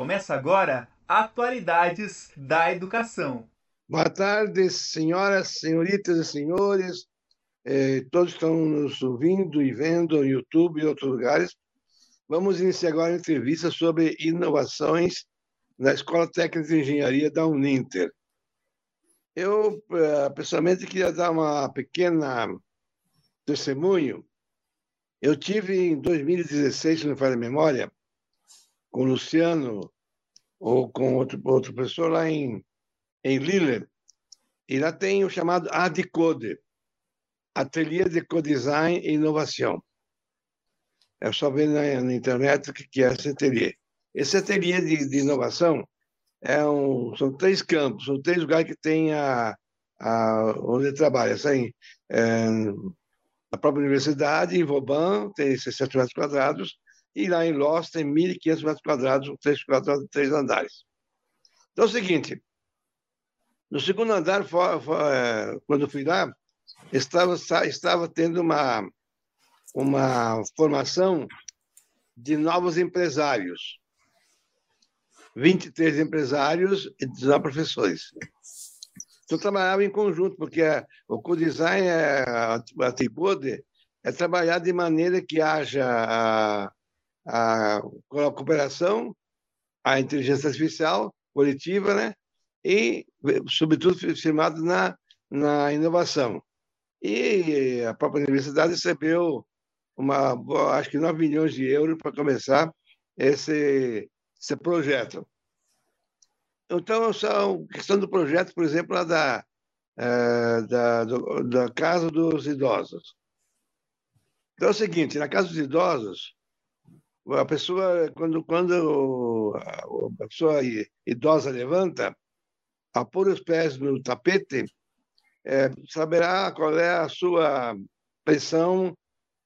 Começa agora Atualidades da Educação. Boa tarde, senhoras, senhoritas e senhores. Eh, todos estão nos ouvindo e vendo no YouTube e outros lugares. Vamos iniciar agora a entrevista sobre inovações na Escola Técnica de Engenharia da Uninter. Eu, eh, pessoalmente, queria dar uma pequena testemunho. Eu tive em 2016, se não me falha a memória, com o Luciano ou com outro, outro professor lá em, em Lille, e lá tem o chamado ADCODE, Ateliê de Codesign e Inovação. É só ver na, na internet o que, que é esse ateliê. Esse ateliê de, de inovação é um, são três campos, são três lugares que tem a, a, onde trabalha. Assim, é, a própria universidade, em Vauban, tem 60 metros quadrados, e lá em Loss tem 1.500 metros quadrados, três, quadrados, três andares. Então é o seguinte, no segundo andar, é, quando fui lá, estava, estava tendo uma, uma formação de novos empresários. 23 empresários e 19 professores. Então, trabalhava em conjunto, porque o co-design, é, a Tribode, é trabalhar de maneira que haja a, a cooperação, a inteligência artificial coletiva, né? e, sobretudo, firmado na, na inovação. E a própria universidade recebeu uma, acho que 9 milhões de euros para começar esse, esse projeto. Então, a questão do projeto, por exemplo, da, é, da, do, da Casa dos Idosos. Então é o seguinte, na Casa dos Idosos, a pessoa, quando, quando a pessoa idosa levanta, a pôr os pés no tapete, é, saberá qual é a sua pressão,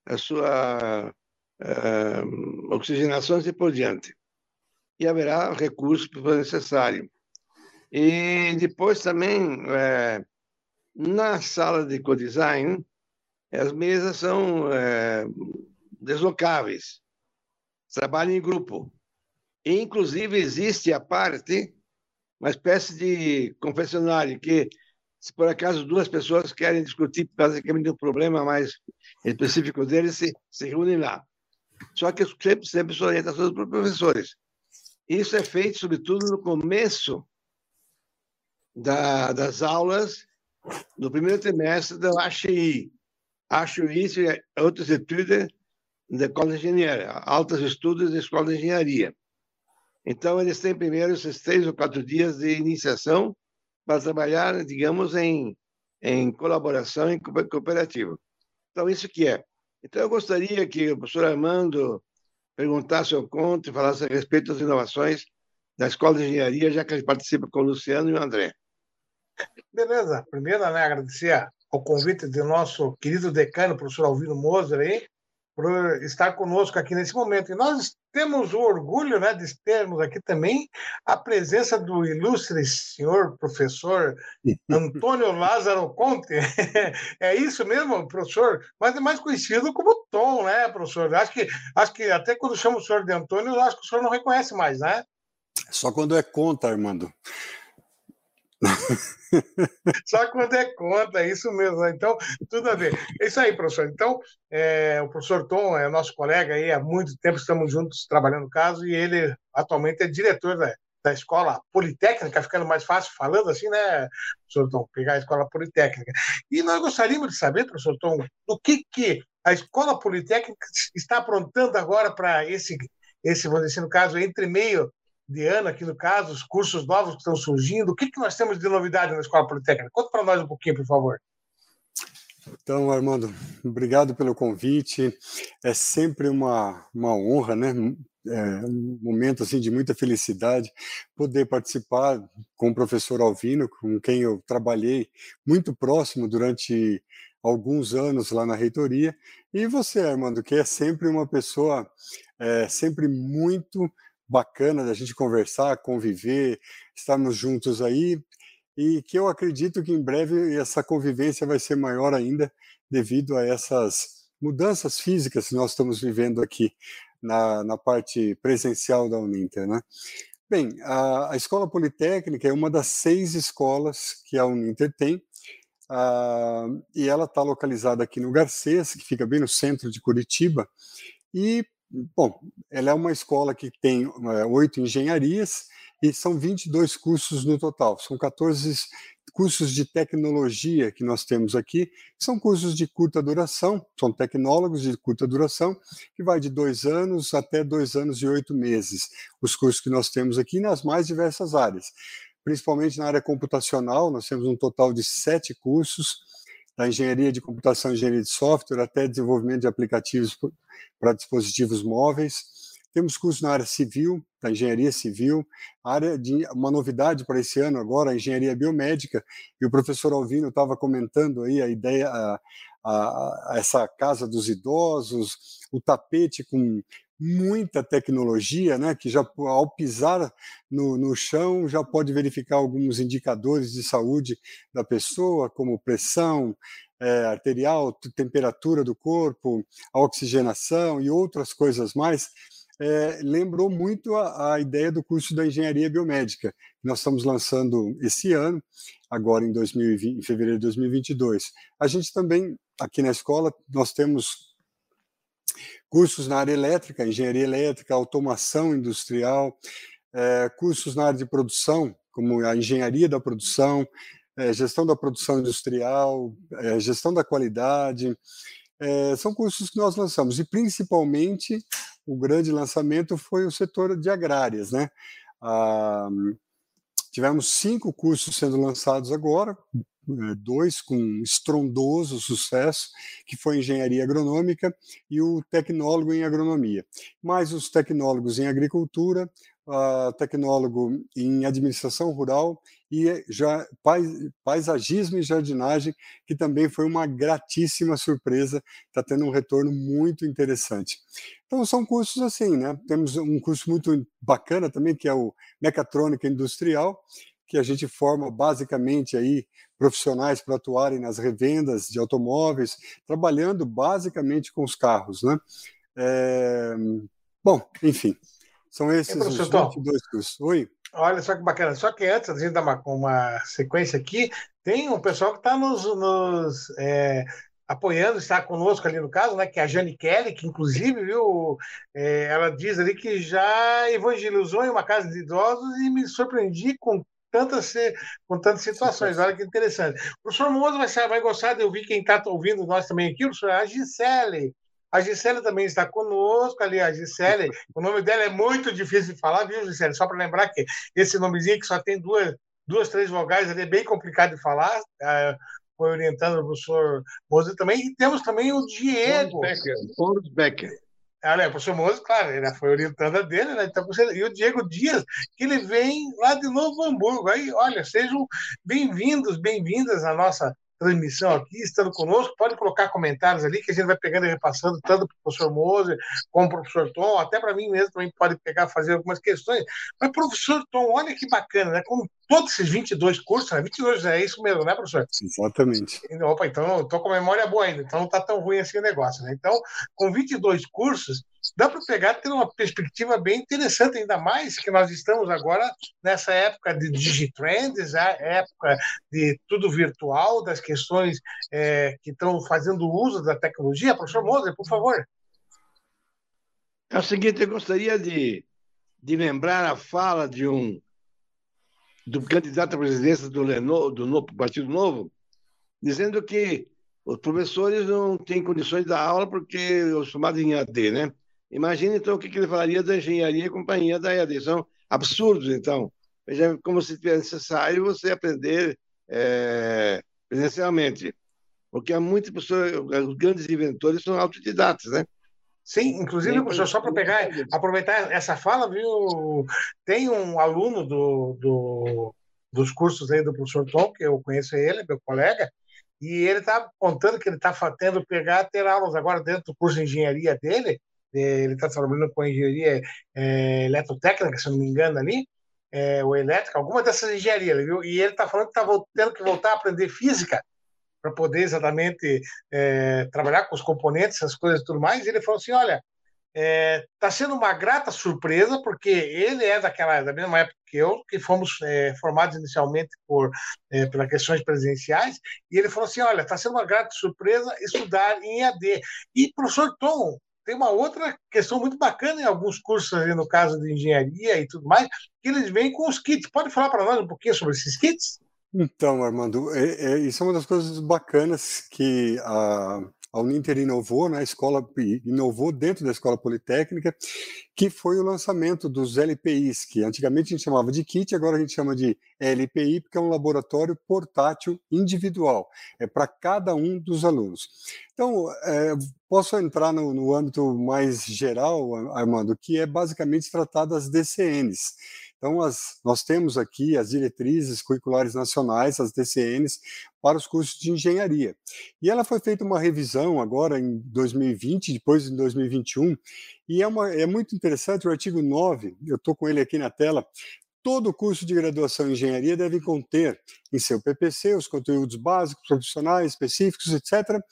a sua é, oxigenação e assim por diante. E haverá recursos para o necessário. E depois também, é, na sala de co-design, as mesas são é, deslocáveis trabalho em grupo. E, inclusive, existe a parte, uma espécie de confessionário, que, se por acaso duas pessoas querem discutir basicamente um problema mais específico deles, se, se reúnem lá. Só que sempre, sempre são orientações para professores. Isso é feito, sobretudo, no começo da, das aulas do primeiro trimestre da HI. HI é Outras Etudes da Escola de Engenharia, altos estudos da Escola de Engenharia. Então, eles têm primeiro esses três ou quatro dias de iniciação para trabalhar, digamos, em, em colaboração, em cooperativa. Então, isso que é. Então, eu gostaria que o professor Armando perguntasse ao Conte, falasse a respeito das inovações da Escola de Engenharia, já que ele participa com o Luciano e o André. Beleza. Primeiro, né, agradecer ao convite do nosso querido decano, professor Alvino Moser, aí, por estar conosco aqui nesse momento. E nós temos o orgulho né, de termos aqui também a presença do ilustre senhor professor Antônio Lázaro Conte. é isso mesmo, professor? Mas é mais conhecido como Tom, né, professor? Acho que, acho que até quando chama o senhor de Antônio, acho que o senhor não reconhece mais, né? Só quando é conta, Armando. Só quando é conta, é isso mesmo. Né? Então, tudo a ver. É isso aí, professor. Então, é, o professor Tom é nosso colega aí, há muito tempo estamos juntos trabalhando o caso, e ele atualmente é diretor da, da escola politécnica, ficando mais fácil falando assim, né, professor Tom? Pegar a escola politécnica. E nós gostaríamos de saber, professor Tom, do que, que a escola politécnica está aprontando agora para esse, esse, vamos dizer assim, no caso, entre meio de ano, aqui no caso, os cursos novos que estão surgindo. O que, que nós temos de novidade na Escola Politécnica? Conta para nós um pouquinho, por favor. Então, Armando, obrigado pelo convite. É sempre uma, uma honra, né? É um momento assim de muita felicidade poder participar com o professor Alvino, com quem eu trabalhei muito próximo durante alguns anos lá na reitoria, e você, Armando, que é sempre uma pessoa é, sempre muito bacana da gente conversar, conviver, estarmos juntos aí e que eu acredito que em breve essa convivência vai ser maior ainda devido a essas mudanças físicas que nós estamos vivendo aqui na, na parte presencial da Uninter, né? Bem, a, a, Escola Politécnica é uma das seis escolas que a Uninter tem, uh, e ela está localizada aqui no Garcês, que fica bem no centro de Curitiba, e, bom, ela é uma escola que tem uh, oito engenharias, e são 22 cursos no total, são 14 cursos de tecnologia que nós temos aqui, são cursos de curta duração, são tecnólogos de curta duração, que vai de dois anos até dois anos e oito meses, os cursos que nós temos aqui nas mais diversas áreas. Principalmente na área computacional, nós temos um total de sete cursos, da engenharia de computação e engenharia de software até desenvolvimento de aplicativos para dispositivos móveis, temos cursos na área civil, da engenharia civil, área de uma novidade para esse ano agora, a engenharia biomédica, e o professor Alvino estava comentando aí a ideia, a, a, a essa casa dos idosos, o tapete com muita tecnologia, né, que já ao pisar no, no chão já pode verificar alguns indicadores de saúde da pessoa, como pressão, é, arterial, temperatura do corpo, a oxigenação e outras coisas mais é, lembrou muito a, a, ideia do curso da engenharia biomédica, que nós estamos lançando esse ano, agora em, 2020, em fevereiro de 2022. A gente também, aqui na escola, nós temos cursos na área elétrica, engenharia elétrica, automação industrial, é, cursos na área de produção, como a engenharia da produção, é, gestão da produção industrial, é, gestão da qualidade, são cursos que nós lançamos, e principalmente o grande lançamento foi o setor de agrárias. Né? Ah, tivemos cinco cursos sendo lançados agora, dois com estrondoso sucesso, que foi engenharia agronômica e o tecnólogo em agronomia. Mais os tecnólogos em agricultura, uh, tecnólogo em administração rural e já paisagismo e jardinagem, que também foi uma gratíssima surpresa, está tendo um retorno muito interessante. Então são cursos assim, né? Temos um curso muito bacana também que é o mecatrônica industrial, que a gente forma basicamente aí profissionais para atuarem nas revendas de automóveis, trabalhando basicamente com os carros, né? É... Bom, enfim, são esses os 22 cursos. Oi? Olha só que bacana. Só que antes, a gente dar uma, uma sequência aqui, tem um pessoal que está nos, nos é, apoiando, está conosco ali no caso, né, que é a Jane Kelly, que inclusive, viu, é, ela diz ali que já evangelizou em uma casa de idosos e me surpreendi com tantas, com tantas situações. Olha que interessante. O professor Moza vai, vai gostar de ouvir quem está ouvindo nós também aqui, o professor a Gisele. A Gisele também está conosco ali. A Gisele, o nome dela é muito difícil de falar, viu, Gisele? Só para lembrar que esse nomezinho que só tem duas, duas três vogais ali é bem complicado de falar. É, foi orientando o professor Moza também. E temos também o Diego. Boris Becker. Olha, o professor Moza, claro, ele foi orientando a dele, né? Então, e o Diego Dias, que ele vem lá de Novo Hamburgo. Aí, olha, sejam bem-vindos, bem-vindas à nossa transmissão aqui, estando conosco. Pode colocar comentários ali que a gente vai pegando e repassando, tanto para o professor Moser como para o professor Tom, até para mim mesmo também pode pegar fazer algumas questões. Mas, professor Tom, olha que bacana, né? Como todos esses 22 cursos, né? 22 é isso mesmo, né, professor? Exatamente. Opa, então estou com a memória boa ainda, então não está tão ruim assim o negócio, né? Então, com 22 cursos, dá para pegar ter uma perspectiva bem interessante, ainda mais que nós estamos agora nessa época de digitrends, a época de tudo virtual, das questões é, que estão fazendo uso da tecnologia. Professor Moser, por favor. É o seguinte, eu gostaria de, de lembrar a fala de um do candidato à presidência do, Leno, do Novo, Partido Novo, dizendo que os professores não têm condições de dar aula porque eu sou chamado em AD, né? Imagina, então, o que ele falaria da engenharia e companhia da EAD. São absurdos, então. Veja como se tivesse necessário você aprender é, presencialmente. Porque há muitas pessoas, os grandes inventores são autodidatas, né? Sim, inclusive, professor, só para pegar, aproveitar essa fala, viu? Tem um aluno do, do, dos cursos aí do professor Tom, que eu conheço ele, meu colega, e ele está contando que ele está tendo pegar ter aulas agora dentro do curso de engenharia dele, ele está trabalhando com engenharia é, eletrotécnica, se não me engano, ali, é, ou elétrica, alguma dessas engenharias, viu? E ele está falando que está tendo que voltar a aprender física para poder exatamente é, trabalhar com os componentes, essas coisas e tudo mais. E ele falou assim: olha, está é, tá sendo uma grata surpresa, porque ele é daquela da mesma época que eu, que fomos é, formados inicialmente por é, pelas questões presenciais, e ele falou assim, olha, está sendo uma grata surpresa estudar em AD. E, professor Tom, tem uma outra questão muito bacana em alguns cursos, ali, no caso de engenharia e tudo mais, que eles vêm com os kits. Pode falar para nós um pouquinho sobre esses kits? Então, Armando, é, é, isso é uma das coisas bacanas que a, a Uninter inovou, né, a escola inovou dentro da escola politécnica, que foi o lançamento dos LPIs, que antigamente a gente chamava de kit, agora a gente chama de LPI, porque é um laboratório portátil individual, é para cada um dos alunos. Então, é, posso entrar no, no âmbito mais geral, Armando, que é basicamente tratar das DCNs. Então, as, nós temos aqui as diretrizes curriculares nacionais, as DCNs, para os cursos de engenharia. E ela foi feita uma revisão agora em 2020, depois em 2021, e é, uma, é muito interessante o artigo 9, eu estou com ele aqui na tela, todo curso de graduação em engenharia deve conter em seu PPC os conteúdos básicos, profissionais, específicos, etc.,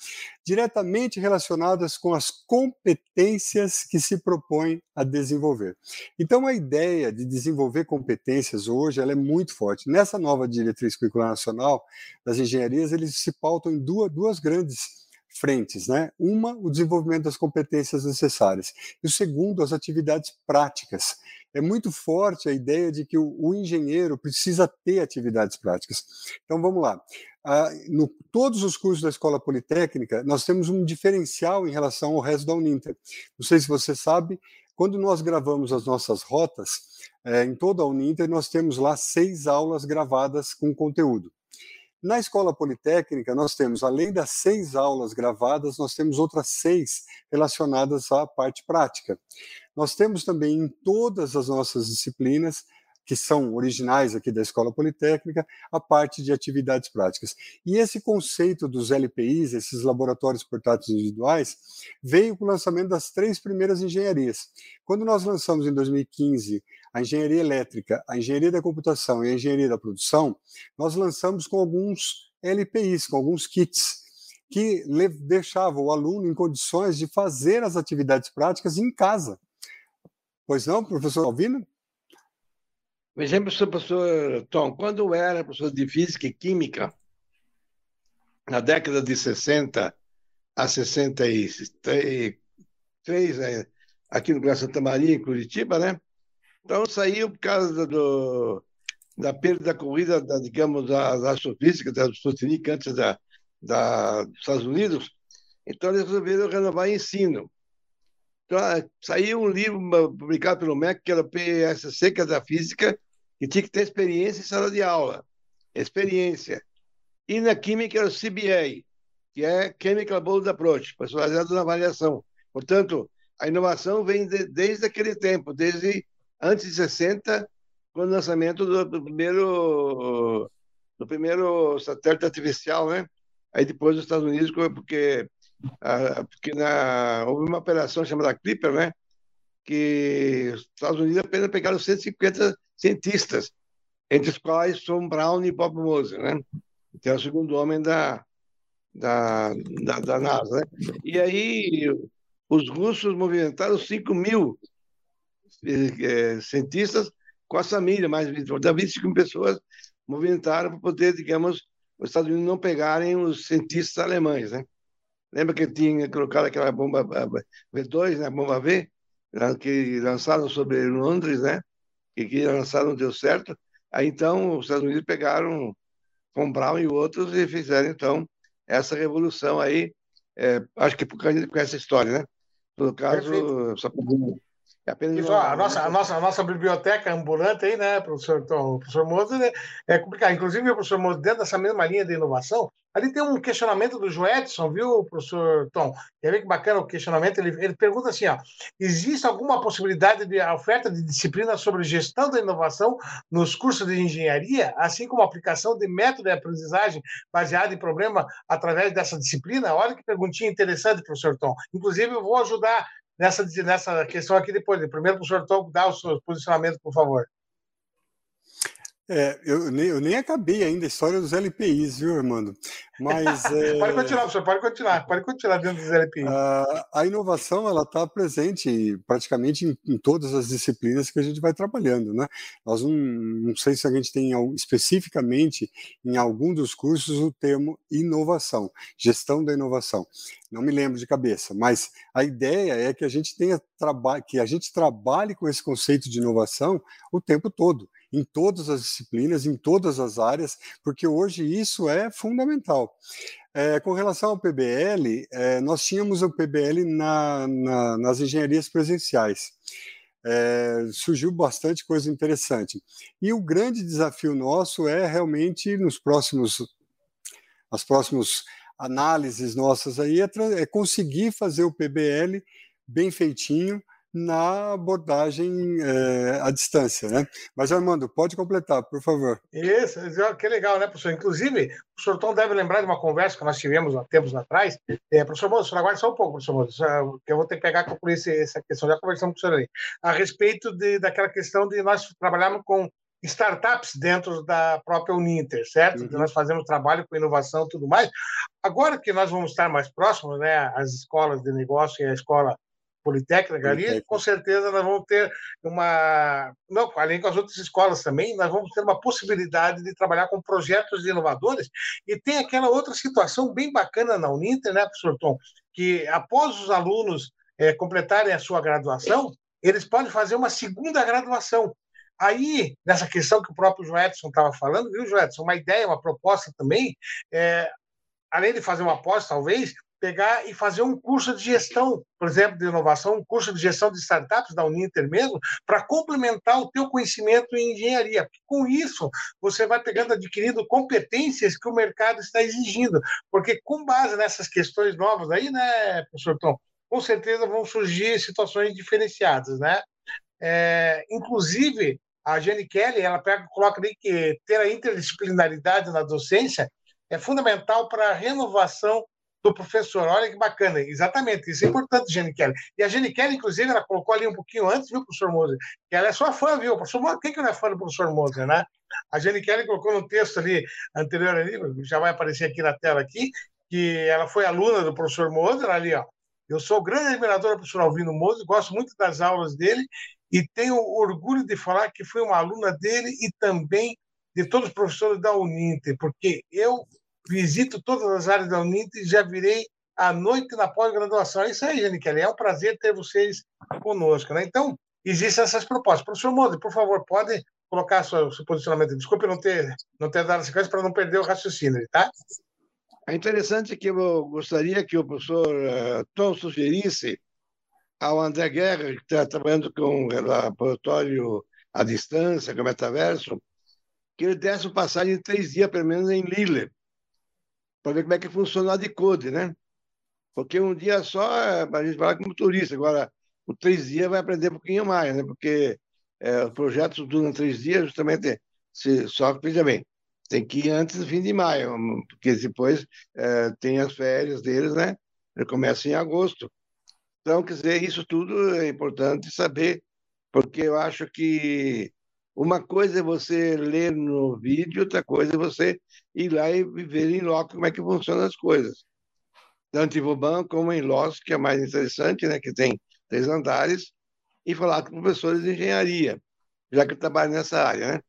diretamente relacionadas com as competências que se propõe a desenvolver. Então, a ideia de desenvolver competências hoje ela é muito forte. Nessa nova diretriz curricular nacional das engenharias, eles se pautam em duas, duas grandes frentes, né? Uma, o desenvolvimento das competências necessárias, e o segundo, as atividades práticas. É muito forte a ideia de que o, o engenheiro precisa ter atividades práticas. Então vamos lá. Ah, no todos os cursos da Escola Politécnica, nós temos um diferencial em relação ao resto da Uninter. Não sei se você sabe, quando nós gravamos as nossas rotas, é, em toda a Uninter, nós temos lá seis aulas gravadas com conteúdo. Na Escola Politécnica, nós temos, além das seis aulas gravadas, nós temos outras seis relacionadas à parte prática. Nós temos também em todas as nossas disciplinas, que são originais aqui da Escola Politécnica, a parte de atividades práticas. E esse conceito dos LPIs, esses laboratórios portáteis individuais, veio com o lançamento das três primeiras engenharias. Quando nós lançamos em 2015 a engenharia elétrica, a engenharia da computação e a engenharia da produção, nós lançamos com alguns LPIs, com alguns kits, que deixavam o aluno em condições de fazer as atividades práticas em casa. Pois não, professor Alvino? Vejamos, professor Tom, quando eu era professor de Física e Química, na década de 60 a 63, né, aqui no Grande Santa Maria, em Curitiba, né? Então saiu por causa do, da perda da corrida, da, digamos, da, da astrofísica, da Sputnik antes da, da, dos Estados Unidos. Então eles resolveram renovar ensino. Então ah, saiu um livro publicado pelo MEC, que era PSC, que é da física, que tinha que ter experiência em sala de aula. Experiência. E na química era o CBA, que é Chemical Bold Approach, personalizado na avaliação. Portanto, a inovação vem de, desde aquele tempo, desde antes de 60, com o lançamento do, do, primeiro do primeiro satélite artificial, né? Aí depois os Estados Unidos, porque ah, porque na, houve uma operação chamada Clipper, né? Que os Estados Unidos apenas pegaram 150 cientistas, entre os quais Tom Brown e Bob Moser, né? Que é o segundo homem da da, da, da NASA, né? E aí os russos movimentaram 5 mil é, cientistas com a família, mais de 25 mil pessoas movimentaram para poder, digamos, os Estados Unidos não pegarem os cientistas alemães, né? Lembra que tinha colocado aquela bomba V2, né, bomba V, que lançaram sobre Londres, né? Que, que lançaram não deu certo. Aí então os Estados Unidos pegaram com Brown e outros e fizeram então essa revolução aí. É, acho que por causa essa história, né? No caso, Perfeito. só é apenas Isso, uma... a, nossa, a, nossa, a nossa biblioteca ambulante aí, né, professor, então, professor Moza, é, é complicado. Inclusive, o professor Moza, dentro dessa mesma linha de inovação, ali tem um questionamento do Joedson, viu, professor Tom? Quer ver que bacana o questionamento? Ele, ele pergunta assim, ó, existe alguma possibilidade de oferta de disciplina sobre gestão da inovação nos cursos de engenharia, assim como aplicação de método de aprendizagem baseado em problema através dessa disciplina? Olha que perguntinha interessante, professor Tom. Inclusive, eu vou ajudar nessa, nessa questão aqui depois. Primeiro, o senhor Tom, dá o seu posicionamento, por favor. É, eu, nem, eu nem acabei ainda a história dos LPIs, viu, Armando? Mas, é... pode continuar, professor, pode continuar, pode continuar dentro dos LPI. A, a inovação ela está presente praticamente em, em, todas as disciplinas que a gente vai trabalhando, né? Nós não, não sei se a gente tem especificamente em algum dos cursos o termo inovação, gestão da inovação. Não me lembro de cabeça, mas a ideia é que a gente tenha que a gente trabalhe com esse conceito de inovação o tempo todo em todas as disciplinas, em todas as áreas, porque hoje isso é fundamental. É, com relação ao PBL, é, nós tínhamos o PBL na, na, nas engenharias presenciais. É, surgiu bastante coisa interessante. E o grande desafio nosso é realmente nos próximos, as próximas análises nossas aí é, é conseguir fazer o PBL bem feitinho, na abordagem é, à distância, né? Mas, Armando, pode completar, por favor. Isso, que legal, né, professor? Inclusive, o professor Tom deve lembrar de uma conversa que nós tivemos há tempos atrás. É, professor Moço, aguarde só um pouco, professor Moço, que eu vou ter que pegar por esse, essa questão, já conversamos com o senhor aí, a respeito de, daquela questão de nós trabalharmos com startups dentro da própria Uninter, certo? Uhum. Nós fazemos trabalho com inovação e tudo mais. Agora que nós vamos estar mais próximos, né, as escolas de negócio e a escola Politécnica ali, com certeza nós vamos ter uma. Não, além com as outras escolas também, nós vamos ter uma possibilidade de trabalhar com projetos inovadores. E tem aquela outra situação bem bacana na Uninter, né, professor Tom? Que após os alunos é, completarem a sua graduação, eles podem fazer uma segunda graduação. Aí, nessa questão que o próprio Joedson estava falando, viu, Joedson? Uma ideia, uma proposta também, é, além de fazer uma pós, talvez, pegar e fazer um curso de gestão, por exemplo, de inovação, um curso de gestão de startups da Uninter mesmo, para complementar o teu conhecimento em engenharia. Com isso, você vai pegando, adquirindo competências que o mercado está exigindo, porque com base nessas questões novas aí, né, professor Tom, com certeza vão surgir situações diferenciadas, né? É, inclusive, a Jenny Kelly, ela pega, coloca ali que ter a interdisciplinaridade na docência é fundamental para a renovação do professor. Olha que bacana. Exatamente, isso é importante, Jenny Kelly. E a Jenny Kelly, inclusive, ela colocou ali um pouquinho antes, viu, professor Moser? Que ela é sua fã, viu? Professor Moser, quem que não é fã do professor Moser, né? A Jenny Kelly colocou no texto ali anterior, ali, já vai aparecer aqui na tela aqui, que ela foi aluna do professor Moser, ali, ó. Eu sou grande admirador do professor Alvino Moser, gosto muito das aulas dele e tenho orgulho de falar que fui uma aluna dele e também de todos os professores da Uninter, porque eu visito todas as áreas da Uninter e já virei à noite na pós-graduação. É isso aí, Jane Kelly. É um prazer ter vocês conosco. Né? Então, existem essas propostas. Professor Monde, por favor, pode colocar seu, seu posicionamento. Desculpe não ter, não ter dado sequência para não perder o raciocínio, tá? É interessante que eu gostaria que o professor uh, Tom sugerisse ao André Guerra, que está trabalhando com o laboratório à distância, com o metaverso, que ele desse uma passagem de três dias, pelo menos, em Lille, para ver como é que funciona a de code, né? Porque um dia só é, a gente vai como turista, agora por três dias vai aprender um pouquinho mais, né? Porque é, os projetos três dias, justamente, se, só veja bem, tem que ir antes do fim de maio, porque depois é, tem as férias deles, né? Começa em agosto. Então, quer dizer, isso tudo é importante saber, porque eu acho que uma coisa é você ler no vídeo, outra coisa é você ir lá e ver em loco como é que funcionam as coisas. Tanto em Voban como em Los, que é mais interessante, né, que tem três andares, e falar com professores de engenharia, já que eu trabalho nessa área, né?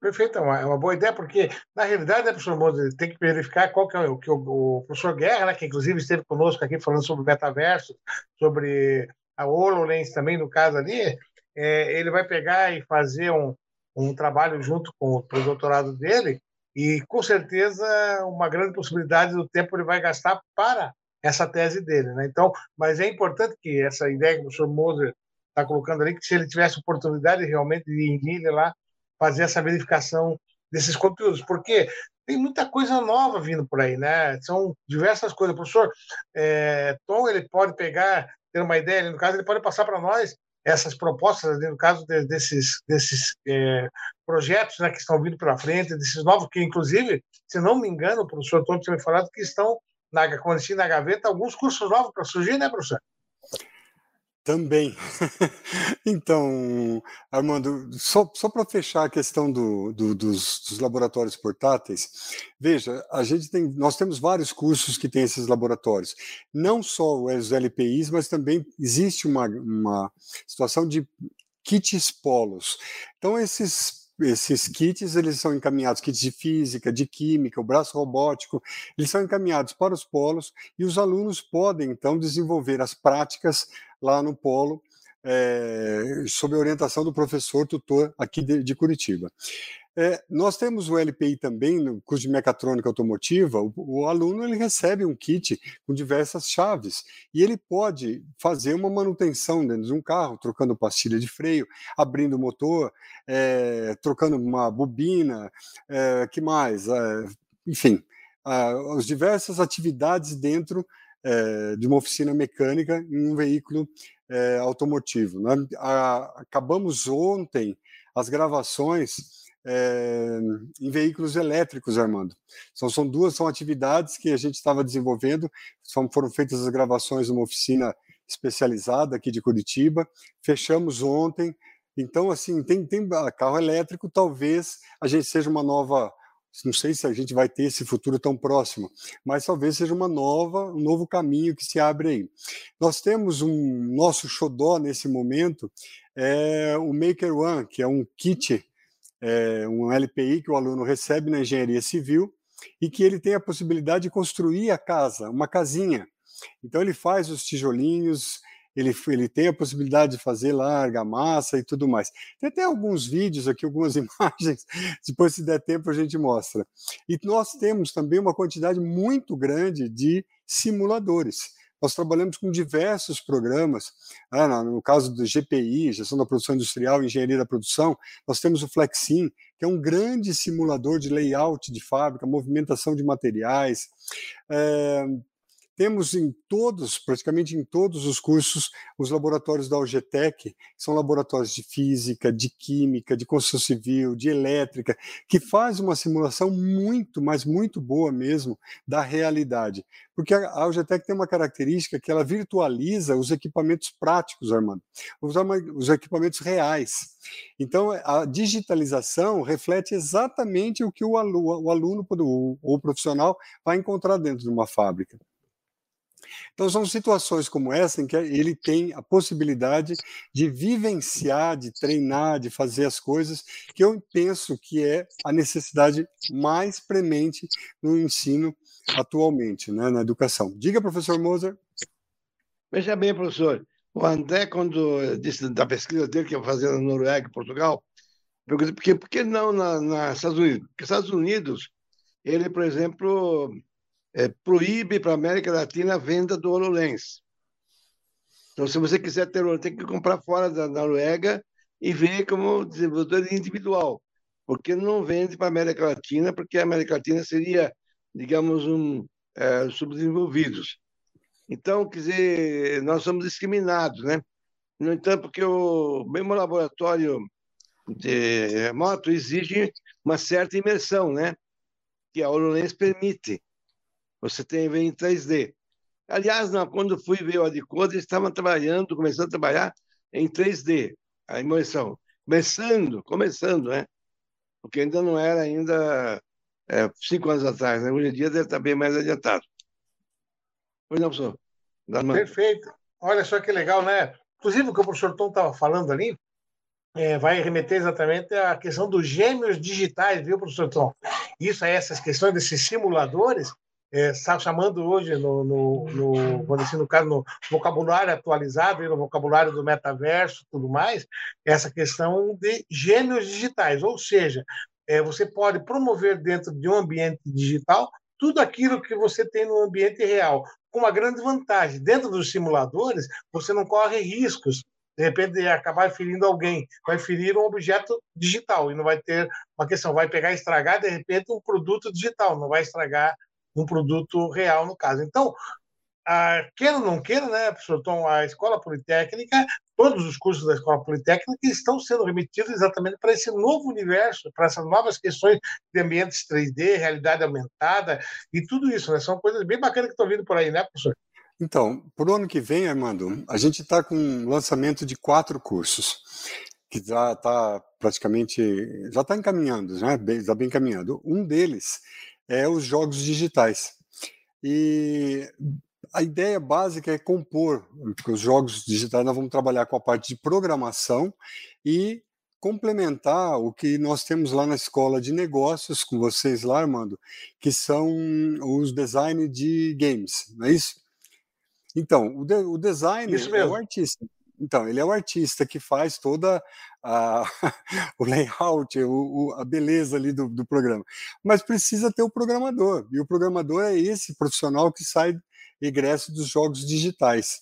Perfeito, é uma, é uma boa ideia, porque, na realidade, né, professor Moura, tem que verificar qual que é o que o, o, professor Guerra, né, que inclusive esteve conosco aqui falando sobre o metaverso, sobre a HoloLens também, no caso ali, é, ele vai pegar e fazer um, um trabalho junto com o doutorado dele, e com certeza uma grande possibilidade do tempo ele vai gastar para essa tese dele. Né? Então, mas é importante que essa ideia que o professor Moser está colocando ali, que se ele tivesse oportunidade realmente de ir lá, fazer essa verificação desses conteúdos, porque tem muita coisa nova vindo por aí, né? São diversas coisas. O professor é, Tom, ele pode pegar, ter uma ideia, no caso, ele pode passar para nós essas propostas, no caso de, desses, desses é, projetos né, que estão vindo pela frente, desses novos, que inclusive, se não me engano, o professor Tom tinha me falado que estão, na, como na gaveta, alguns cursos novos para surgir, né, professor? Também. então, Armando, só, só para fechar a questão do, do, dos, dos, laboratórios portáteis, veja, a gente tem, nós temos vários cursos que têm esses laboratórios. Não só os LPIs, mas também existe uma, uma situação de kits polos. Então, esses esses kits eles são encaminhados, kits de física, de química, o braço robótico, eles são encaminhados para os polos e os alunos podem então desenvolver as práticas lá no polo é, sob a orientação do professor tutor aqui de, de Curitiba. É, nós temos o LPI também no curso de mecatrônica automotiva. O, o, aluno ele recebe um kit com diversas chaves e ele pode fazer uma manutenção dentro de um carro, trocando pastilha de freio, abrindo o motor, é, trocando uma bobina, é, que mais? É, enfim, as diversas atividades dentro é, de uma oficina mecânica em um veículo é, automotivo. Né? Acabamos ontem as gravações é, em veículos elétricos, Armando. São, são duas são atividades que a gente estava desenvolvendo, são, foram feitas as gravações numa oficina especializada aqui de Curitiba, fechamos ontem, então, assim, tem, tem carro elétrico, talvez a gente seja uma nova não sei se a gente vai ter esse futuro tão próximo, mas talvez seja uma nova, um novo caminho que se abre aí. Nós temos um nosso xodó nesse momento, é o Maker One, que é um kit é, um LPI que o aluno recebe na engenharia civil e que ele tem a possibilidade de construir a casa, uma casinha. Então ele faz os tijolinhos, ele, ele tem a possibilidade de fazer lá argamassa e tudo mais. Tem até alguns vídeos aqui, algumas imagens, depois se der tempo a gente mostra. E nós temos também uma quantidade muito grande de simuladores. Nós trabalhamos com diversos programas, ah, no caso do GPI, Gestão da Produção Industrial Engenharia da Produção, nós temos o Flexim, que é um grande simulador de layout de fábrica, movimentação de materiais. É, temos em todos, praticamente em todos os cursos, os laboratórios da UGTEC, que são laboratórios de física, de química, de construção civil, de elétrica, que faz uma simulação muito, mas muito boa mesmo da realidade. Porque a UGTEC tem uma característica que ela virtualiza os equipamentos práticos, Armando, os, os equipamentos reais. Então, a digitalização reflete exatamente o que o aluno ou o profissional vai encontrar dentro de uma fábrica. Então, são situações como essa em que ele tem a possibilidade de vivenciar, de treinar, de fazer as coisas que eu penso que é a necessidade mais premente no ensino atualmente, né, na educação. Diga, professor Moser. Veja bem, professor, o André, quando disse da pesquisa dele que ia fazer na Noruega e Portugal, perguntei por que, não na Estados Unidos? Porque Estados Unidos, ele, por exemplo, é, proíbe para a América Latina a venda do HoloLens. Então, se você quiser ter HoloLens, tem que comprar fora da Noruega e ver como desenvolvedor individual, porque não vende para a América Latina, porque a América Latina seria, digamos, um é, subdesenvolvidos. Então, quer dizer, nós somos discriminados, né? No entanto, porque o mesmo laboratório de remoto exige uma certa imersão, né? Que a HoloLens permite. Você tem ver em 3D. Aliás, não, quando fui ver o Adicode, eles estavam trabalhando, começando a trabalhar em 3D, a imersão. Começando, começando, né? Porque ainda não era ainda é, cinco anos atrás, né? Hoje em dia deve estar bem mais adiantado. Pois não, professor? Perfeito. Olha só que legal, né? Inclusive, o que o professor Tom estava falando ali, é, vai remeter exatamente à questão dos gêmeos digitais, viu, professor Tom? Isso é essas questões desses simuladores, é, chamando hoje, no, no, no, dizer, no caso, no vocabulário atualizado, no vocabulário do metaverso tudo mais, essa questão de gêmeos digitais, ou seja, é, você pode promover dentro de um ambiente digital tudo aquilo que você tem no ambiente real, com uma grande vantagem. Dentro dos simuladores, você não corre riscos de repente acabar ferindo alguém, vai ferir um objeto digital e não vai ter uma questão, vai pegar e estragar de repente um produto digital, não vai estragar um produto real no caso. Então, a, queira ou não queira, né, professor Tom, a Escola Politécnica, todos os cursos da Escola Politécnica estão sendo remetidos exatamente para esse novo universo, para essas novas questões de ambientes 3D, realidade aumentada e tudo isso, né? São coisas bem bacanas que estão vindo por aí, né, professor? Então, para o ano que vem, Armando, a gente está com um lançamento de quatro cursos, que já está praticamente, já está encaminhando, né? está bem encaminhando. Um deles é os jogos digitais. E a ideia básica é compor, porque os jogos digitais nós vamos trabalhar com a parte de programação e complementar o que nós temos lá na escola de negócios com vocês lá, Armando, que são os design de games, não é isso? Então, o, de, o designer é o artista. Então, ele é o artista que faz toda a, o layout, o, o, a beleza ali do, do, programa. Mas precisa ter o programador, e o programador é esse profissional que sai egresso dos jogos digitais.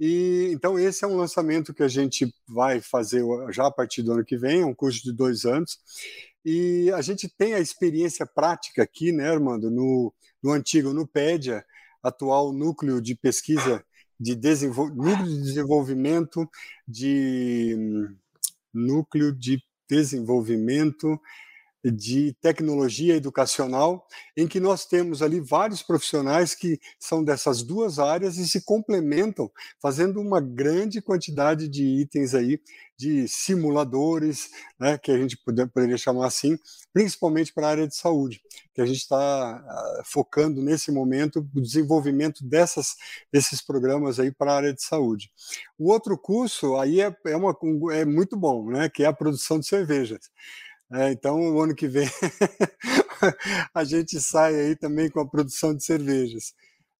E então esse é um lançamento que a gente vai fazer já a partir do ano que vem, é um curso de dois anos. E a gente tem a experiência prática aqui, né, Armando, no, no antigo Nupédia, atual núcleo de pesquisa de desenvol... núcleo de desenvolvimento de núcleo de desenvolvimento de tecnologia educacional, em que nós temos ali vários profissionais que são dessas duas áreas e se complementam, fazendo uma grande quantidade de itens aí, de simuladores, né, que a gente poderia chamar assim, principalmente para a área de saúde, que a gente está uh, focando nesse momento o desenvolvimento dessas, desses programas aí para a área de saúde. O outro curso aí é, é, uma, é muito bom, né, que é a produção de cervejas. É, então, o ano que vem a gente sai aí também com a produção de cervejas.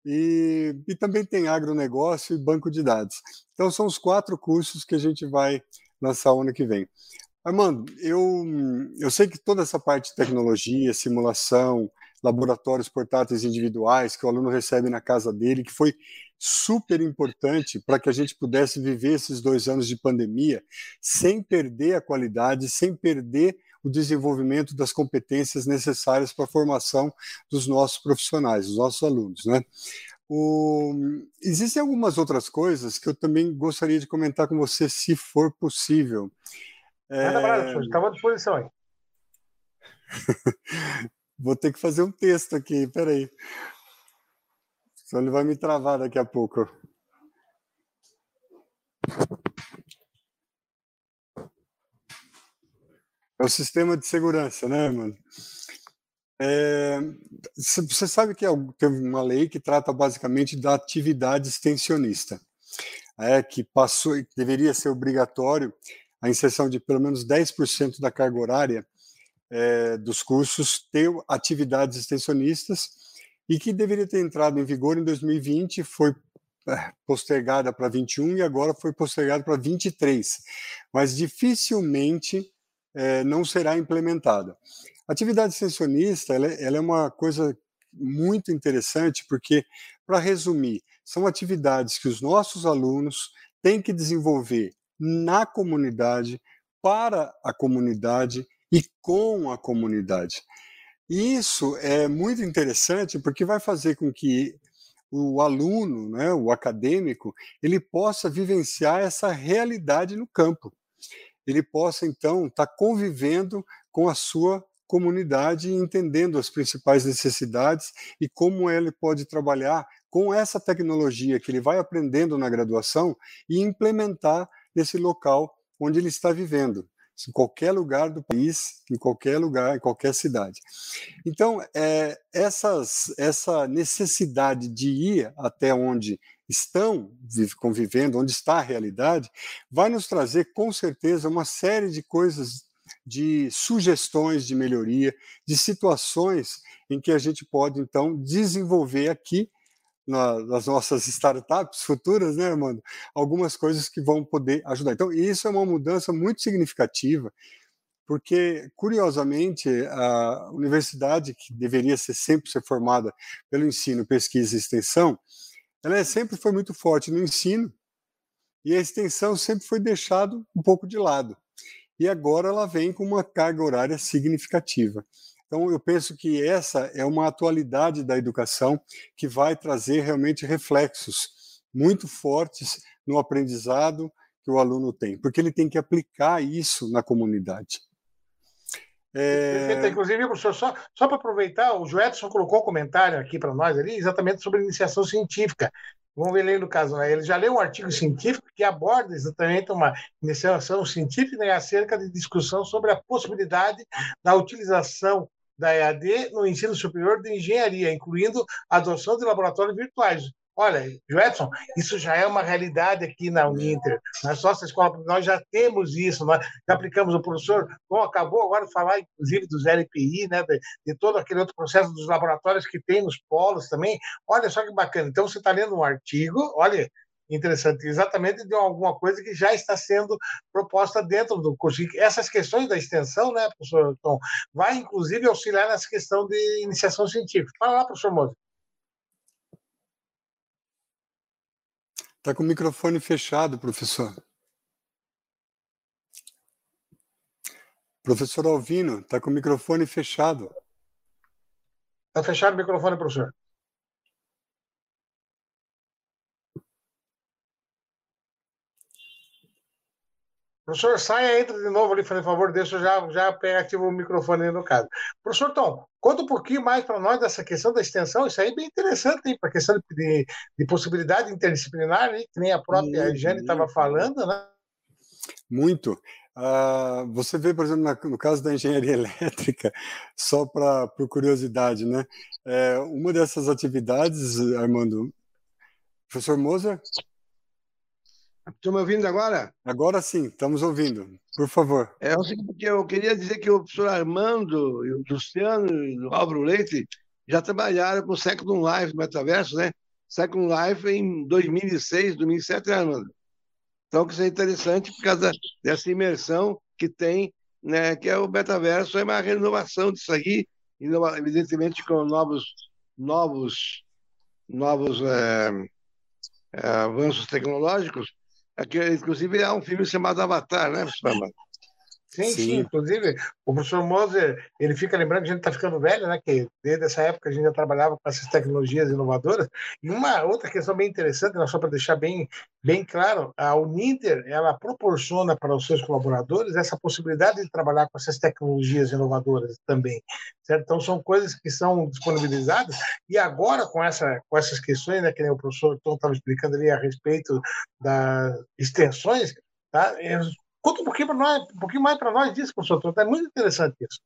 E, e também tem agronegócio e banco de dados. Então, são os quatro cursos que a gente vai lançar o ano que vem. Armando, eu, eu sei que toda essa parte de tecnologia, simulação, laboratórios portáteis individuais que o aluno recebe na casa dele, que foi super importante para que a gente pudesse viver esses dois anos de pandemia sem perder a qualidade, sem perder o desenvolvimento das competências necessárias para a formação dos nossos profissionais, dos nossos alunos, né? O... Existem algumas outras coisas que eu também gostaria de comentar com você, se for possível. É... Estava à disposição aí. Vou ter que fazer um texto aqui, peraí. Só ele vai me travar daqui a pouco. É o sistema de segurança, né, mano? É, você sabe que é tem uma lei que trata basicamente da atividade extensionista, é, que passou, deveria ser obrigatório a inserção de pelo menos 10% da carga horária é, dos cursos ter atividades extensionistas e que deveria ter entrado em vigor em 2020, foi é, postergada para 21 e agora foi postergada para 23, mas dificilmente é, não será implementada. Atividade extensionista ela, é, ela é uma coisa muito interessante, porque, para resumir, são atividades que os nossos alunos têm que desenvolver na comunidade, para a comunidade e com a comunidade. E isso é muito interessante porque vai fazer com que o aluno, né, o acadêmico, ele possa vivenciar essa realidade no campo ele possa então estar tá convivendo com a sua comunidade entendendo as principais necessidades e como ele pode trabalhar com essa tecnologia que ele vai aprendendo na graduação e implementar nesse local onde ele está vivendo, em qualquer lugar do país, em qualquer lugar, em qualquer cidade. Então, é, essas, essa necessidade de ir até onde estão convivendo, onde está a realidade, vai nos trazer com certeza uma série de coisas, de sugestões de melhoria, de situações em que a gente pode então desenvolver aqui na, nas nossas startups futuras, né, Armando? Algumas coisas que vão poder ajudar. Então, isso é uma mudança muito significativa, porque, curiosamente, a universidade, que deveria ser sempre ser formada pelo ensino, pesquisa e extensão, ela é, sempre foi muito forte no ensino e a extensão sempre foi deixado um pouco de lado. E agora ela vem com uma carga horária significativa. Então, eu penso que essa é uma atualidade da educação que vai trazer realmente reflexos muito fortes no aprendizado que o aluno tem, porque ele tem que aplicar isso na comunidade. É... Inclusive, professor, só, só para aproveitar, o Joedson colocou um comentário aqui para nós ali, exatamente sobre iniciação científica. Vamos ver ali no caso, né? ele já leu um artigo científico que aborda exatamente uma iniciação científica né, acerca de discussão sobre a possibilidade da utilização da EAD no ensino superior de engenharia, incluindo a adoção de laboratórios virtuais. Olha, Joelson, isso já é uma realidade aqui na Uninter. Na nossa escola, nós já temos isso, nós já aplicamos. O professor bom, acabou agora de falar, inclusive, dos LPI, né, de, de, todo aquele outro processo dos laboratórios que tem nos polos também. Olha só que bacana. Então, você está lendo um artigo, olha, interessante, exatamente de alguma coisa que já está sendo proposta dentro do curso. E essas questões da extensão, né, professor Tom, vai inclusive auxiliar nessa questão de iniciação científica. Fala lá, professor Moser. Está com o microfone fechado, professor. Professor Alvino, está com o microfone fechado. Está fechado o microfone, professor. Professor, saia, entra de novo ali, por favor, deixa eu já, já ativo o microfone no caso. Professor Tom, conta um pouquinho mais para nós dessa questão da extensão, isso aí é bem interessante, para a questão de, de, possibilidade interdisciplinar, hein, que nem a própria Jane estava falando, né? Muito. Uh, você vê, por exemplo, na, no caso da engenharia elétrica, só para por curiosidade, né? É, uma dessas atividades, Armando, professor Moser? Estão me ouvindo agora? Agora sim, estamos ouvindo. Por favor. É o seguinte, eu queria dizer que o professor Armando, e o Luciano e o Álvaro Leite já trabalharam com o Second Life Metaverso, né? Second Life em 2006, 2007, né, Armando? Então, que isso é interessante por causa dessa imersão que tem, né? Que é o metaverso, é uma renovação disso e evidentemente com novos, novos, novos é, é, avanços tecnológicos, Aqui, inclusive, há um filme chamado Avatar, né, Fernando? Sim, sim, sim, Inclusive, o professor Moser, ele fica lembrando que a gente está ficando velho, né? Que desde essa época a gente já trabalhava com essas tecnologias inovadoras. E uma outra questão bem interessante, né, só para deixar bem, bem claro, a Uninter, ela proporciona para os seus colaboradores essa possibilidade de trabalhar com essas tecnologias inovadoras também, certo? Então, são coisas que são disponibilizadas. E agora, com, essa, com essas questões, né, que nem o professor Tom estava explicando ali a respeito das extensões, Tá? Conta um pouquinho, nós, um pouquinho mais para nós disso, professor. É muito interessante isso.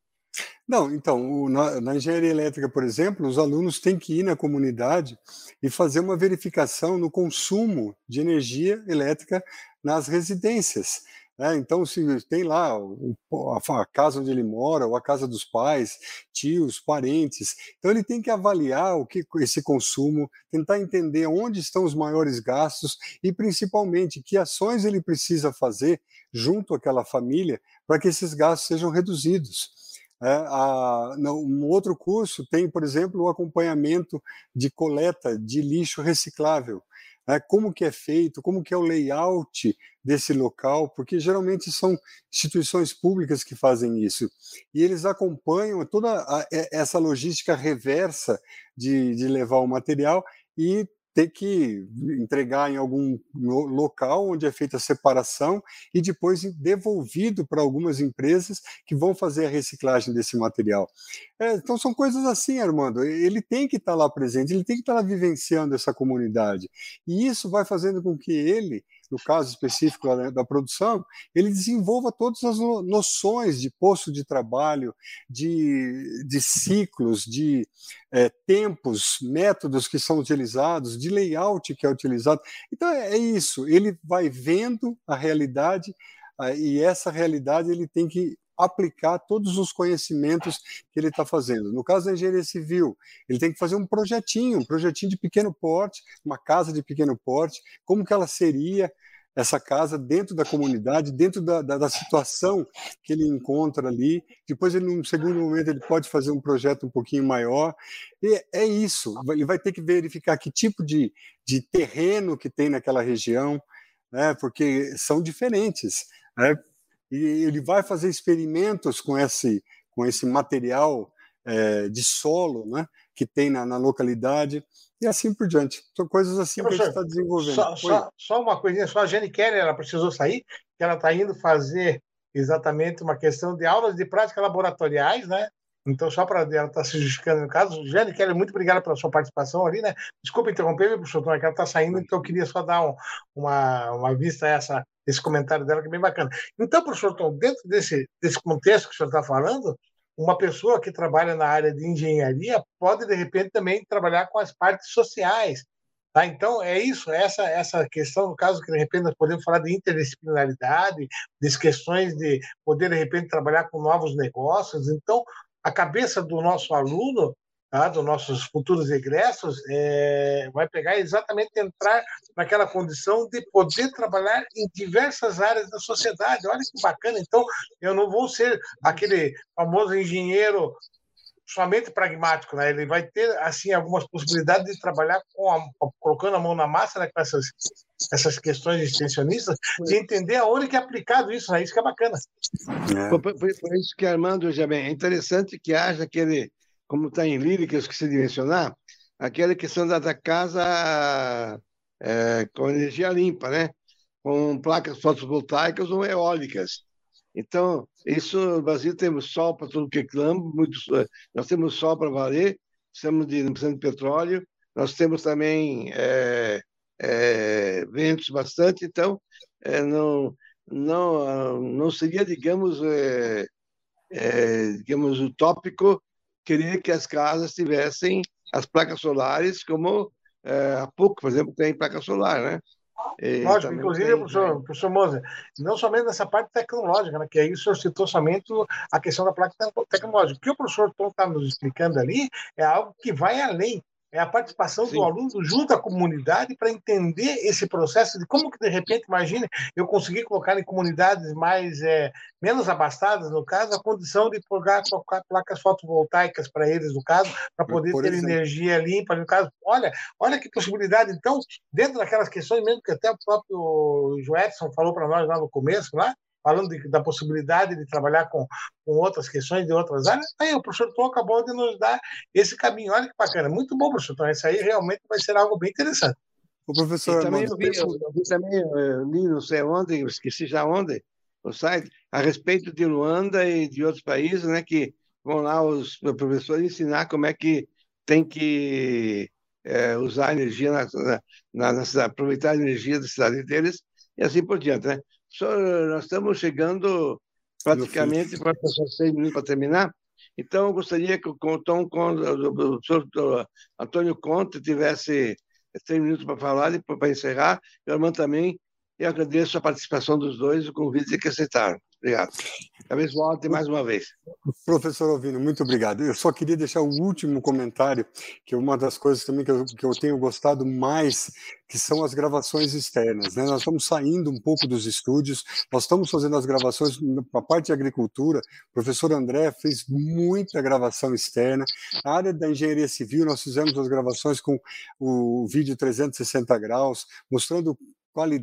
Não, então, o, na, na, engenharia elétrica, por exemplo, os alunos têm que ir na comunidade e fazer uma verificação no consumo de energia elétrica nas residências. Né? Então, se tem lá a, casa onde ele mora, ou a casa dos pais, tios, parentes, então ele tem que avaliar o que esse consumo, tentar entender onde estão os maiores gastos e, principalmente, que ações ele precisa fazer junto àquela família para que esses gastos sejam reduzidos. É, a, um outro curso tem, por exemplo, o acompanhamento de coleta de lixo reciclável. Né, como que é feito, como que é o layout desse local, porque geralmente são instituições públicas que fazem isso. E eles acompanham toda a, essa logística reversa de, de levar o material e ter que entregar em algum local onde é feita a separação e depois devolvido para algumas empresas que vão fazer a reciclagem desse material. É, então são coisas assim, Armando. Ele tem que estar lá presente, ele tem que estar lá vivenciando essa comunidade. E isso vai fazendo com que ele no caso específico da produção, ele desenvolva todas as noções de posto de trabalho, de, de ciclos, de é, tempos, métodos que são utilizados, de layout que é utilizado. Então é, é isso, ele vai vendo a realidade e essa realidade ele tem que aplicar todos os conhecimentos que ele está fazendo. No caso da engenharia civil, ele tem que fazer um projetinho, um projetinho de pequeno porte, uma casa de pequeno porte, como que ela seria essa casa dentro da comunidade, dentro da, da, da, situação que ele encontra ali. Depois, ele, num segundo momento, ele pode fazer um projeto um pouquinho maior. E é isso. Ele vai ter que verificar que tipo de, de terreno que tem naquela região, né, porque são diferentes. Né? E ele vai fazer experimentos com esse, com esse material é, de solo né, que tem na, na, localidade e assim por diante. São coisas assim que a gente está desenvolvendo. Só, só, só, uma coisinha, só a Jenny Keller, ela precisou sair, que ela está indo fazer exatamente uma questão de aulas de prática laboratoriais, né? Então, só para ela estar tá se justificando no caso, Jane Kelly, muito obrigada pela sua participação ali, né? Desculpa interromper, professor, é que ela está saindo, então eu queria só dar um, uma, uma vista a essa, esse comentário dela, que é bem bacana. Então, professor Tom, dentro desse, desse contexto que o senhor está falando, uma pessoa que trabalha na área de engenharia pode, de repente, também trabalhar com as partes sociais, Tá? Então, é isso, essa, essa questão, no caso que de repente nós podemos falar de interdisciplinaridade, das questões de poder, de repente, trabalhar com novos negócios. Então, a cabeça do nosso aluno, tá? dos nossos futuros egressos, é, vai pegar exatamente entrar naquela condição de poder trabalhar em diversas áreas da sociedade. Olha que bacana. Então, eu não vou ser aquele famoso engenheiro somente pragmático, né? Ele vai ter assim algumas possibilidades de trabalhar com a, colocando a mão na massa, né, com essas essas questões extensionistas, de entender aonde que é aplicado isso, né? Isso que é bacana. É. Por, por, por, isso que Armando já bem, é interessante que haja aquele, como está em lírica, eu esqueci de mencionar, aquela questão da, da casa é, com energia limpa, né? Com placas fotovoltaicas ou eólicas. Então, isso no Brasil temos sol para tudo que clama, muito, nós temos sol para valer, estamos de, de petróleo, nós temos também é, é, ventos bastante, então é, não, não, não seria, digamos, é, é, digamos, utópico querer que as casas tivessem as placas solares, como é, a PUC, por exemplo, tem placa solar, né? Lógico, inclusive, tem, professor, né? professor Moser, não somente nessa parte tecnológica, né, que aí o senhor citou somente a questão da placa tecnológica. O que o professor Tom está nos explicando ali é algo que vai além é a participação Sim. do aluno junto à comunidade para entender esse processo de como que de repente, imagine, eu conseguir colocar em comunidades mais é, menos abastadas, no caso, a condição de colocar, colocar placas fotovoltaicas para eles, no caso, para poder Por ter exemplo. energia limpa, no caso. Olha, olha que possibilidade. Então, dentro daquelas questões mesmo que até o próprio Joelson falou para nós lá no começo, lá, falando de, da possibilidade de trabalhar com, com outras questões de outras áreas, aí o professor Tom acabou de nos dar esse caminho. Olha que bacana, muito bom, professor Tom. Isso aí realmente vai ser algo bem interessante. O professor. também eu vi, eu vi também, eu li, não sei onde, esqueci já onde, o site, a respeito de Luanda e de outros países, né, que vão lá os professores ensinar como é que tem que é, usar a energia, na, na, na, aproveitar a energia da cidade deles e assim por diante, né? Nós estamos chegando praticamente para seis minutos para terminar. Então, eu gostaria que o Tom, o professor Antônio Conte tivesse três minutos para falar e para encerrar. Eu, Armando, também, eu agradeço a participação dos dois, o convite que aceitaram. Obrigado. Talvez volte mais uma vez. Professor Alvino, muito obrigado. Eu só queria deixar o último comentário, que é uma das coisas também que eu, que eu tenho gostado mais, que são as gravações externas. Né? Nós estamos saindo um pouco dos estúdios, nós estamos fazendo as gravações para a parte de agricultura. O professor André fez muita gravação externa. Na área da engenharia civil, nós fizemos as gravações com o vídeo 360 graus, mostrando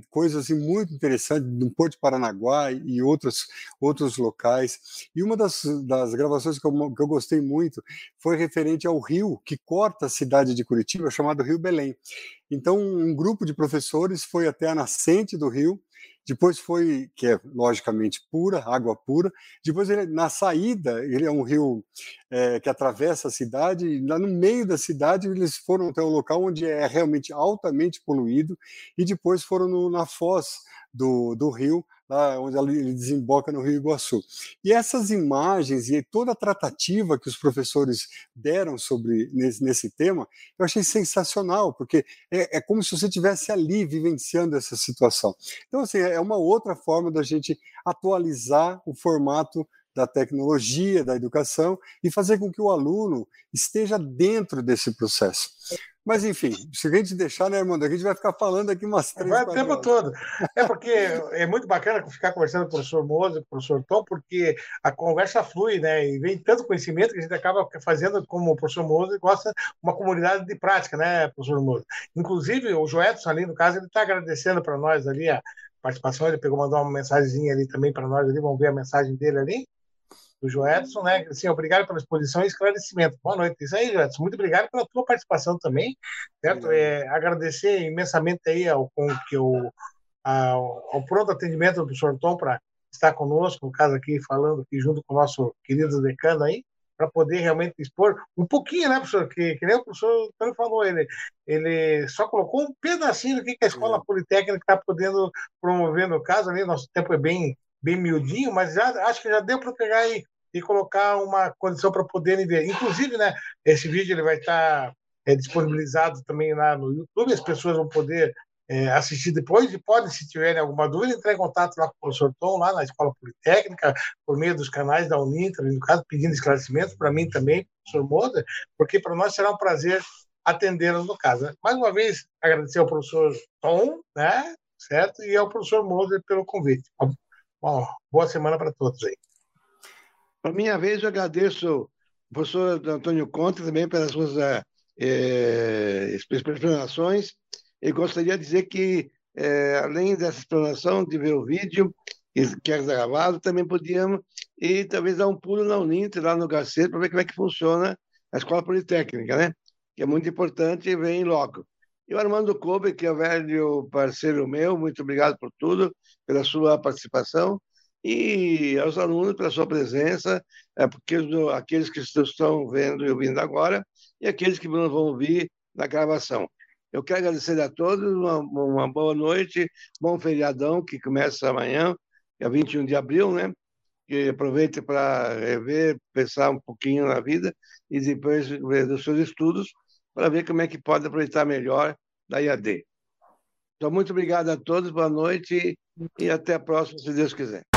coisas assim, muito interessantes no Porto de Paranaguá e outros, outros locais. E uma das, das gravações que eu, que eu gostei muito foi referente ao rio que corta a cidade de Curitiba, chamado Rio Belém. Então, um grupo de professores foi até a nascente do rio depois foi, que é logicamente pura, água pura. Depois, ele, na saída, ele é um rio é, que atravessa a cidade, lá no meio da cidade eles foram até o local onde é realmente altamente poluído, e depois foram no, na foz do, do rio lá onde ele desemboca no Rio Iguaçu. E essas imagens e toda a tratativa que os professores deram sobre nesse, nesse tema, eu achei sensacional, porque é, é como se você estivesse ali vivenciando essa situação. Então, assim, é uma outra forma da gente atualizar o formato da tecnologia, da educação e fazer com que o aluno esteja dentro desse processo. Mas, enfim, se a gente deixar, né, Armando, a gente vai ficar falando aqui umas três Vai o tempo horas. todo. É porque é muito bacana ficar conversando com o professor Moza, com o professor Tom, porque a conversa flui, né? E vem tanto conhecimento que a gente acaba fazendo, como o professor Moza gosta, uma comunidade de prática, né, professor Moza? Inclusive, o Joedson ali, no caso, ele está agradecendo para nós ali a participação, ele pegou, mandou uma mensagem ali também para nós ali, vamos ver a mensagem dele ali do Joedson, né? Assim, obrigado pela exposição e esclarecimento. Boa noite. Isso aí, Joedson. Muito obrigado pela tua participação também, certo? É, agradecer imensamente aí ao, que o, ao, ao pronto atendimento do professor Tom para estar conosco, no caso aqui, falando aqui junto com o nosso querido decano aí, para poder realmente expor um pouquinho, né, professor? Que, que nem o professor Antônio falou, ele, ele só colocou um pedacinho do que a Escola é. Politécnica está podendo promover no caso, ali, nosso tempo é bem, bem miudinho, mas já, acho que já deu para pegar e, e colocar uma condição para poderem ver. Inclusive, né, esse vídeo ele vai estar tá, é, disponibilizado também lá no YouTube, as pessoas vão poder é, assistir depois e podem, se tiverem alguma dúvida, entrar em contato lá com o professor Tom, lá na Escola Politécnica, por meio dos canais da Uninter, no caso, pedindo esclarecimentos para mim também, professor Moda, porque para nós será um prazer atendê-los no caso. Né? Mais uma vez, agradecer ao professor Tom, né, certo? E ao professor Moser pelo convite. Bom, boa semana para todos aí. Por minha vez, eu agradeço o professor Antônio Conte também pelas suas é, eu gostaria de dizer que, é, além dessa explanação, de ver o vídeo que é gravado, também podíamos ir talvez dar um pulo na Uninter, lá no Garceiro, para ver como é que funciona a Escola Politécnica, né? que é muito importante e vem logo. E o Armando Kobe, que é um velho parceiro meu, muito obrigado por tudo, pela sua participação, e aos alunos pela sua presença, é, porque aqueles que estão vendo e ouvindo agora, e aqueles que vão ouvir na gravação. Eu quero agradecer a todos, uma, uma boa noite, bom feriadão que começa amanhã, é 21 de abril, né? Que aproveite para rever, pensar um pouquinho na vida e depois ver os seus estudos para ver como é que pode aproveitar melhor da IAD. Então, muito obrigado a todos, boa noite e até a próxima, se Deus quiser.